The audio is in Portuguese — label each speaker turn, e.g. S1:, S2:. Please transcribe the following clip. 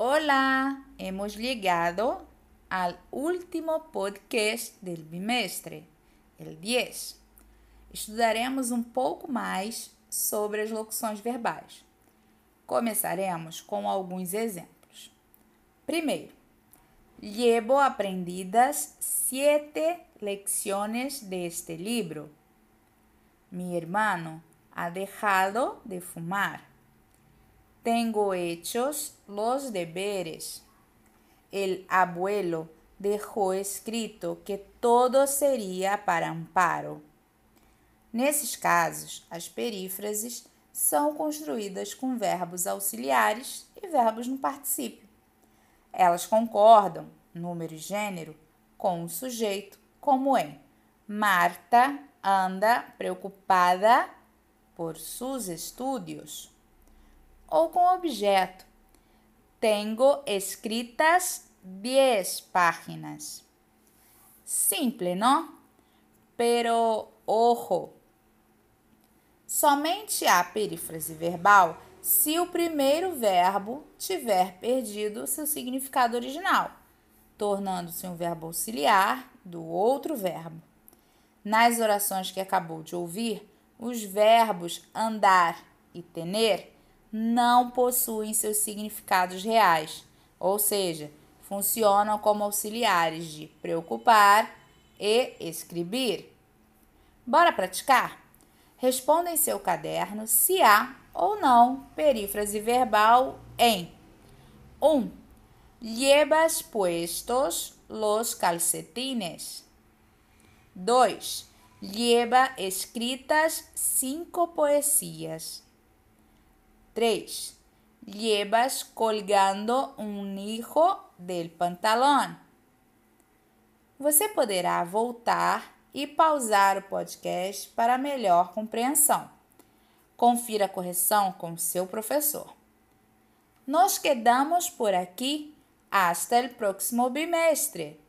S1: Hola, hemos llegado al último podcast del bimestre, el 10. Estudaremos um pouco mais sobre as locuções verbais. Começaremos com alguns exemplos. Primeiro, llevo aprendidas siete lecciones de este libro. Mi hermano ha dejado de fumar. Tengo hechos los deberes. El abuelo dejó escrito que todo seria para amparo. Nesses casos, as perífrases são construídas com verbos auxiliares e verbos no particípio. Elas concordam, número e gênero, com o sujeito, como em Marta anda preocupada por seus estudos. Ou com objeto. Tengo escritas 10 páginas. Simple, não? Pero, ojo, somente há perífrase verbal se o primeiro verbo tiver perdido seu significado original, tornando-se um verbo auxiliar do outro verbo. Nas orações que acabou de ouvir, os verbos andar e tener não possuem seus significados reais, ou seja, funcionam como auxiliares de preocupar e escrever. Bora praticar? Responda em seu caderno se há ou não perífrase verbal em 1. Um, llevas puestos los calcetines. 2 lleva escritas cinco poesías. 3. Llevas colgando um hijo del pantalón. Você poderá voltar e pausar o podcast para melhor compreensão. Confira a correção com seu professor. Nos quedamos por aqui. Hasta el próximo bimestre.